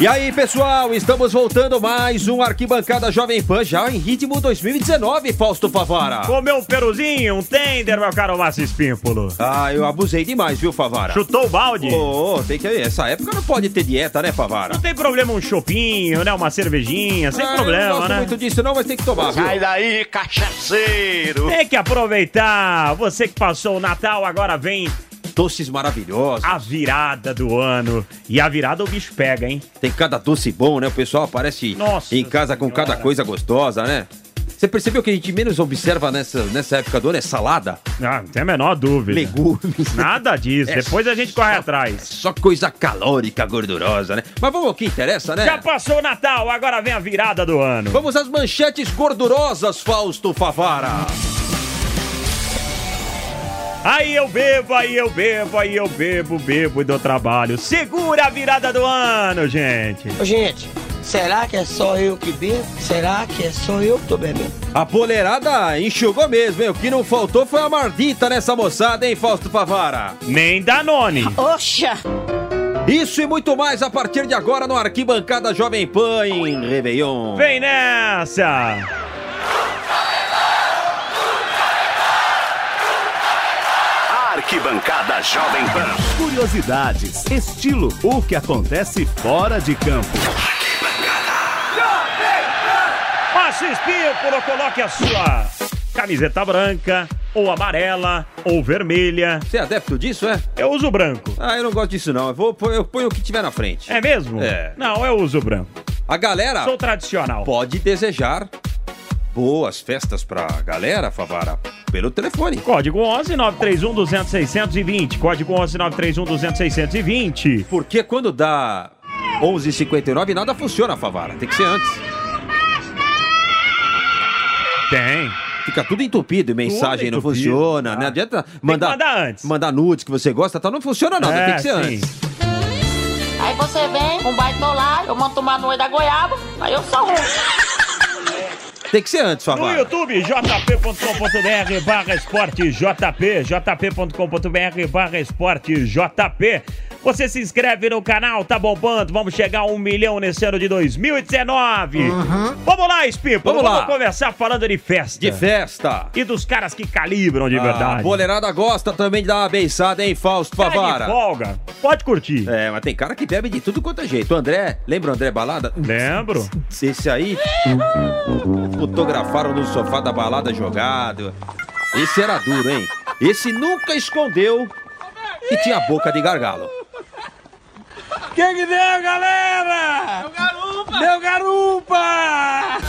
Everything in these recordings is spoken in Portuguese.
E aí, pessoal, estamos voltando mais um Arquibancada Jovem Pan já em ritmo 2019, Fausto Favara. Comeu um peruzinho, um tender, meu caro Márcio Espímpolo. Ah, eu abusei demais, viu, Favara? Chutou o balde? Ô, oh, tem que Essa época não pode ter dieta, né, Favara? Não tem problema um chopinho, né, uma cervejinha, sem ah, problema, eu não gosto né? muito disso não, mas tem que tomar, viu? Sai daí, cachaceiro! Tem que aproveitar. Você que passou o Natal, agora vem doces maravilhosos. A virada do ano. E a virada o bicho pega, hein? Tem cada doce bom, né? O pessoal aparece Nossa em casa com cada coisa gostosa, né? Você percebeu que a gente menos observa nessa, nessa época do ano é salada? Ah, não tem a menor dúvida. Legumes. Nada disso. É Depois a gente corre só, atrás. É só coisa calórica, gordurosa, né? Mas vamos ao que interessa, né? Já passou o Natal, agora vem a virada do ano. Vamos às manchetes gordurosas, Fausto Favara. Aí eu bebo, aí eu bebo, aí eu bebo, bebo e dou trabalho. Segura a virada do ano, gente. Ô, gente, será que é só eu que bebo? Será que é só eu que tô bebendo? A poleirada enxugou mesmo, hein? O que não faltou foi a mardita nessa moçada, hein, Fausto Favara? Nem Danone. Oxa! Isso e muito mais a partir de agora no Arquibancada Jovem Pan em Réveillon. Vem nessa! Arquibancada Jovem Pan. Curiosidades, estilo, o que acontece fora de campo. Márcio Espímpolo, coloque a sua camiseta branca, ou amarela, ou vermelha. Você é adepto disso, é? Eu uso branco. Ah, eu não gosto disso não. Eu, vou, eu ponho o que tiver na frente. É mesmo? É. Não, eu uso branco. A galera... Sou tradicional. Pode desejar boas festas pra galera, Favara, pelo telefone. Código 11 931 200 620. Código 11 931 200 620. Porque quando dá 11h59 nada funciona, Favara. Tem que ser antes. Tem. Fica tudo entupido, mensagem tudo não funciona. Ah. Não adianta mandar, mandar antes. Mandar nudes que você gosta, tá? Não funciona nada, é, tem que ser sim. antes. Aí você vem com um baitolar, eu monto uma noite da goiaba, aí eu sou ruim. Tem que ser antes, Favara. No YouTube, jp.com.br barra esporte jp, jp.com.br barra esporte jp. Você se inscreve no canal, tá bombando. Vamos chegar a um milhão nesse ano de 2019. Uhum. Vamos lá, Espímpolo. Vamos, vamos lá. conversar falando de festa. De festa. E dos caras que calibram de ah, verdade. A boleirada gosta também de dar uma beiçada, hein, Fausto Favara? De folga. Pode curtir. É, mas tem cara que bebe de tudo quanto é jeito. O André, lembra o André Balada? Lembro. Esse aí, fotografaram no sofá da balada jogado. Esse era duro, hein? Esse nunca escondeu que tinha boca de gargalo. Quem que deu, galera? Deu garupa! Deu garupa!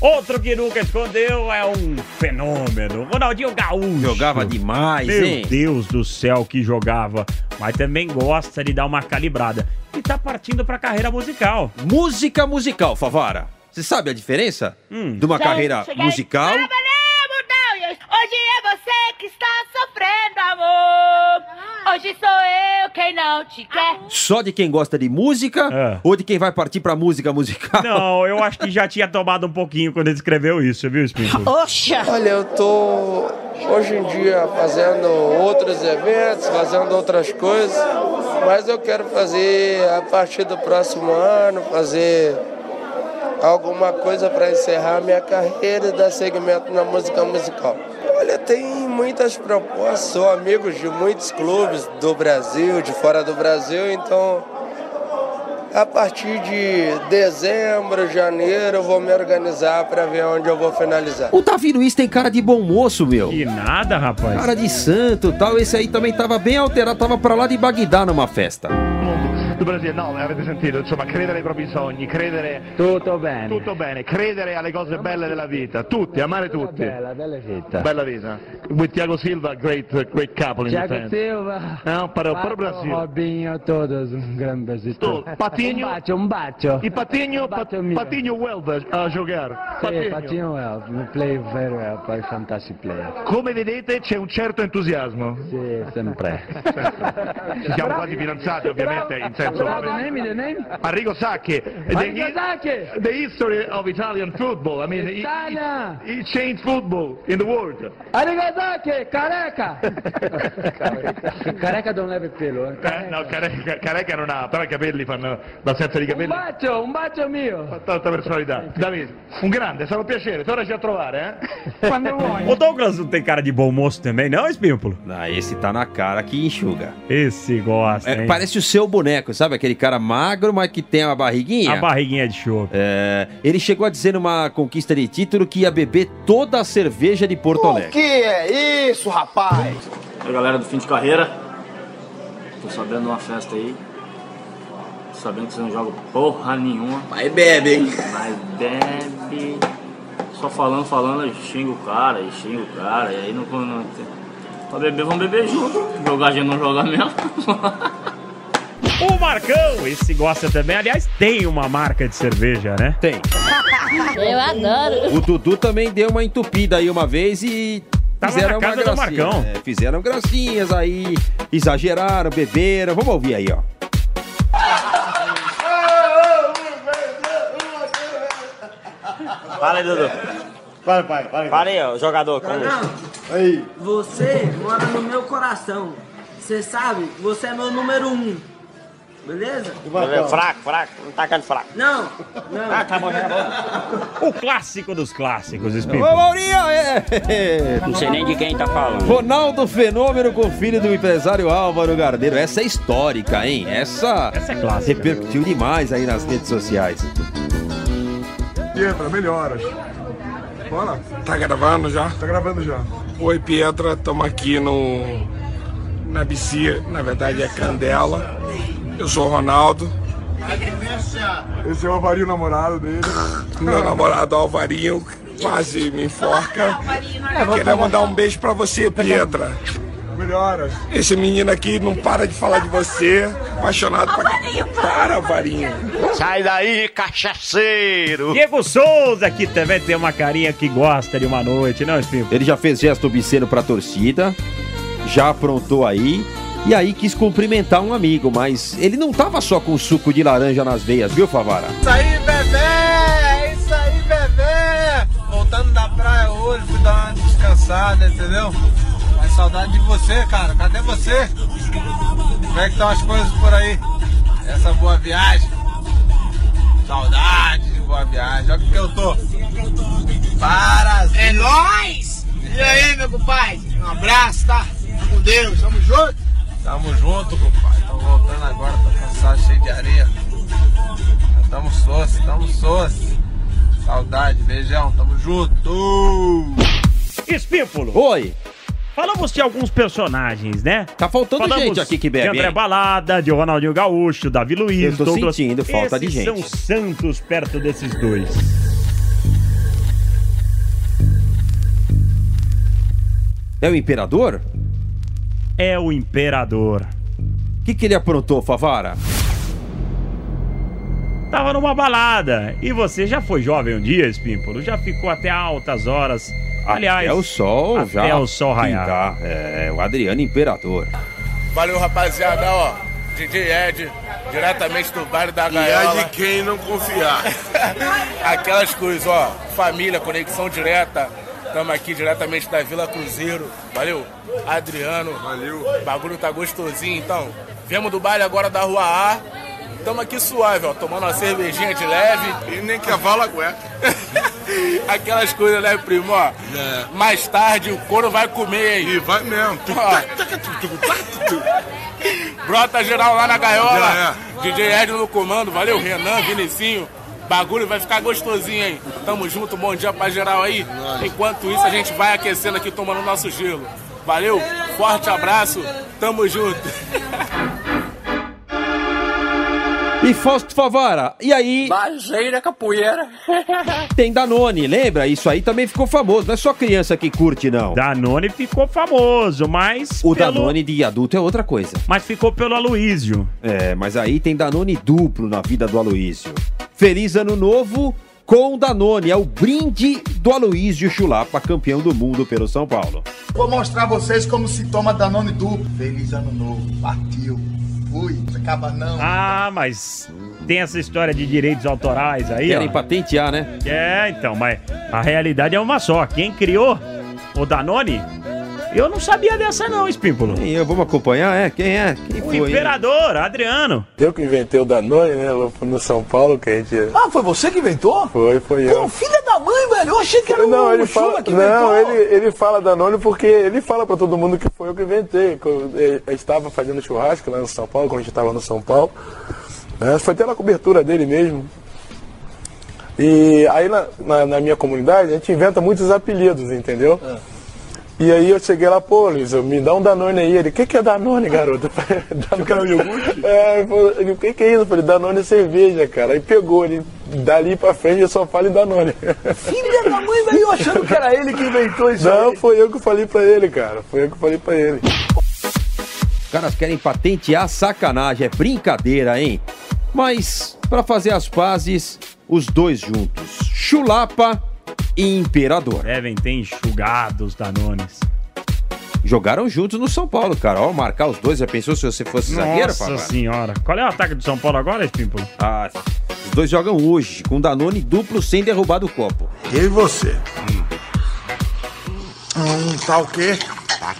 Outro que nunca escondeu é um fenômeno. Ronaldinho Gaúcho. Jogava demais, Meu hein? Deus do céu, que jogava. Mas também gosta de dar uma calibrada. E tá partindo pra carreira musical. Música musical, Favara. Você sabe a diferença hum. de uma carreira musical? Hoje é você que está sofrendo, amor. Hoje sou eu quem não te quer. Só de quem gosta de música é. ou de quem vai partir pra música musical? Não, eu acho que já tinha tomado um pouquinho quando ele escreveu isso, viu, Espírito? Oxa! Olha, eu tô hoje em dia fazendo outros eventos, fazendo outras coisas, mas eu quero fazer a partir do próximo ano, fazer alguma coisa para encerrar minha carreira e dar segmento na música musical. Olha, tem muitas propostas, sou amigo de muitos clubes do Brasil, de fora do Brasil, então a partir de dezembro, janeiro, eu vou me organizar para ver onde eu vou finalizar. O Davi Luiz tem cara de bom moço, meu. Que nada, rapaz. Cara de santo tal. Esse aí também tava bem alterado, tava pra lá de Bagdá numa festa do Brasile. No, avete sentito, insomma, credere ai propri sogni, credere... Tutto bene. Tutto bene, credere alle cose belle della vita, tutti, amare tutti. Bella, bella vita. Bella vita. With Thiago Silva, great, great couple in Thiago defense. Silva. Não, para, para o Brasil. Robinho, todos, um grande Brasil. Patinho. Um bacio, um bacio. E Patinho, bacio Patinho Welder a giocare. Patinho. Patinho Welder, play very well, poi fantastic player. Come vedete c'è un certo entusiasmo. Sì, sempre. Ci siamo quasi fidanzati ovviamente in senso also. What's the name? The name? Arrigo Sacchi. The, Arrigo Sacchi. the history of Italian football. I mean, Italia. he, he changed football in the world. Arigatake, careca. careca don't have pelo, eh. Eh, no, Careca, Careca non ha, però i capelli fanno l'assenza di Un capelli. bacio, un bacio mio. Tanta personalità. Davide, un grande, sarà un piacere. Tornaci a trovare, eh? Quando vuoi. O Douglas não tem cara de bom moço também, não, Espímpolo? Ah, esse tá na cara que enxuga. Esse gosta, É, hein? parece o seu boneco, sabe? Aquele cara magro, mas que tem uma barriguinha. A barriguinha de chope. É, ele chegou a dizer numa conquista de título que ia beber toda a cerveja de Porto Alegre. Que é isso, rapaz? E aí, galera do fim de carreira, tô sabendo de uma festa aí. Tô sabendo que você não joga porra nenhuma. Aí bebe, hein? Mas bebe. Só falando, falando, eu xingo o cara, e xingo o cara, e aí não. não pra beber, vamos beber junto. Jogar a gente não joga mesmo. O Marcão, esse gosta também. Aliás, tem uma marca de cerveja, né? Tem. Eu adoro. O Dudu também deu uma entupida aí uma vez e. Tava fizeram na uma casa do gracinha. Marcão. É, fizeram gracinhas aí, exageraram, beberam. Vamos ouvir aí, ó. Fala aí, Dudu. Vai, pai, vai. Fala aí, ó, jogador. Como... Aí. Você mora no meu coração. Você sabe, você é meu número um. Beleza? Fraco, fraco, não tá ficando fraco. Não, não. Ah, tá bom, tá bom. O clássico dos clássicos, Ô, Espímpolo. Maurinho, é. Não sei nem de quem tá falando. Ronaldo Fenômeno com filho do empresário Álvaro Gardeiro. Essa é histórica, hein? Essa, Essa é clássica. repercutiu demais aí nas redes sociais. Pietra, melhoras. Bora? Tá gravando já? Tá gravando já. Oi, Pietra, estamos aqui no na BC, na verdade é Candela. Eu sou o Ronaldo, Esse é o Avarinho, namorado dele. meu namorado Alvarinho quase me enforca. Queria mandar um beijo pra você, Pietra. Melhoras. Esse menino aqui não para de falar de você, apaixonado pra... Para, Alvarinho. Sai daí, cachaceiro! Diego Souza, que também tem uma carinha que gosta de uma noite, não, Espímpolo? Ele já fez gesto obsceno pra torcida, já aprontou aí, e aí quis cumprimentar um amigo, mas ele não tava só com suco de laranja nas veias, viu, Favara? Isso aí, bebê! É isso aí, bebê! Voltando da praia hoje, fui dar uma descansada, entendeu? Mas saudade de você, cara. Cadê você? Como é que estão as coisas por aí? Essa boa viagem? Saudade de boa viagem. Olha o que eu tô. Para! É nóis! E aí, meu compadre? Um abraço, tá? Com Deus, tamo junto? Tamo junto, compadre. Tamo voltando agora, tô cansado, cheio de areia. Tamo soce, tamo soce. Saudade, beijão, tamo junto. Espímpolo, Oi, falamos de alguns personagens, né? tá faltando Falamos gente aqui que de bebe, André hein? Balada, de Ronaldinho Gaúcho, Davi Luiz, Eu tô Douglas. sentindo falta de Esses gente. são santos perto desses dois. É o imperador? É o imperador. O que, que ele aprontou, Favara? Tava numa balada. E você já foi jovem um dia, Espímpolo? Já ficou até altas horas. Aliás, é o sol até já. o sol raiar. pintar. É, o Adriano Imperador. Valeu, rapaziada, ó. DJ Ed, diretamente do baile da Gaiola. quem não confiar. Aquelas coisas, ó. Família, conexão direta. Tamo aqui diretamente da Vila Cruzeiro. Valeu, Adriano. Valeu. O bagulho tá gostosinho, então. Viemos do baile agora da Rua A. Tamo aqui suave, ó. Tomando uma cervejinha de leve. E nem cavalo aguenta. Aquelas coisas, né, primo, ó. É. Mais tarde o couro vai comer, hein. E vai mesmo. Brota geral lá na gaiola. Já DJ Ed no comando, valeu, Renan, Vinicinho. Bagulho vai ficar gostosinho, hein? Tamo junto, bom dia pra geral aí. Enquanto isso, a gente vai aquecendo aqui, tomando nosso gelo. Valeu, forte abraço, tamo junto. E Fausto Favara, e aí Bajeira capoeira. tem Danone, lembra? Isso aí também ficou famoso, não é só criança que curte, não. Danone ficou famoso, mas. O pelo- Danone de adulto é outra coisa. Mas ficou pelo Aloísio. É, mas aí tem Danone duplo na vida do Aloísio. Feliz Ano Novo com Danone, é o brinde do Aloísio Chulapa, campeão do mundo pelo São Paulo. Vou mostrar a vocês como se toma Danone duplo. Feliz ano novo. Partiu. Ui, acaba não. Ah, mas tem essa história de direitos autorais aí, Querem ó. patentear, né? É, então, mas a realidade é uma só. Quem criou o Danone, eu não sabia dessa não, Espímpolo. E eu vamos acompanhar, é? Quem é? Quem O foi? hein? imperador, Adriano. Eu que inventei o Danone, né? No São Paulo, que a gente. Ah, foi você que inventou? Foi, foi eu. Pô, filha da mãe, velho. Eu achei que era Não, o ele Chula fala, que não inventou. ele, ele fala Danone porque ele fala pra todo mundo que foi eu que inventei. Eu, estava fazendo churrasco lá no São Paulo, quando a gente estava no São Paulo. né, Foi até na cobertura dele mesmo. E aí na, na, na minha comunidade a gente inventa muitos apelidos, entendeu? E aí eu cheguei lá, pô, Luiz, eu- me dá um Danone aí. Ele, o que, que é Danone, garoto? Eu falei, Danone iogurte? É, ele falou, ele, o que, que é isso? Eu falei, Danone é cerveja, cara. Aí pegou, ele, dali pra frente eu só falo em Danone. Filha da mãe, velho. Eu achando que era ele que inventou isso Não, aí. foi eu que falei pra ele, cara. Foi eu que falei pra ele. Os caras querem patentear sacanagem, é brincadeira, hein? Mas, pra fazer as pazes, os dois juntos. Chulapa Imperador. Devem ter enxugado os Danones. Jogaram juntos no São Paulo, cara. Ó, marcar os dois. Já pensou se você fosse zagueiro, Nossa senhora. Qual é o ataque do São Paulo agora, Espímpolo? Ah, os dois jogam hoje, com Danone duplo sem derrubar do copo. Eu e você. Hum, tá o quê? Ah,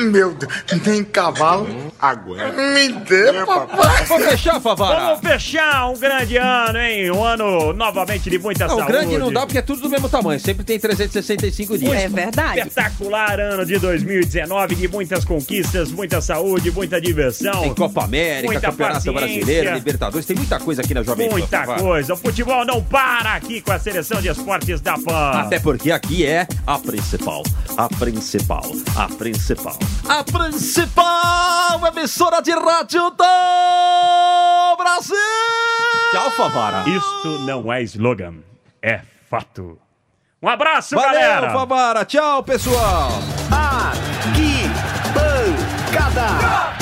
meu Deus. Nem cavalo. Agora. Me dê, papai. Vou fechar, Favara. Vamos fechar um grande ano, hein? Um ano novamente de muita Não, saúde. grande não dá porque é tudo do mesmo tamanho. Sempre tem 365 dias. É verdade. Espetacular ano de 2019, de muitas conquistas, muita saúde, muita diversão. Tem Copa América, muita Campeonato paciência. Brasileiro, Libertadores. Tem muita coisa aqui na Jovem Pan, Muita Favara. coisa. O futebol não para aqui com a seleção de esportes da PAN. Até porque aqui é a principal, a principal, a principal. A principal emissora de rádio do Brasil! Tchau, Favara. Isto não é slogan, é fato. Um abraço, Valeu, galera! Favara. Tchau, pessoal. Arquibancada.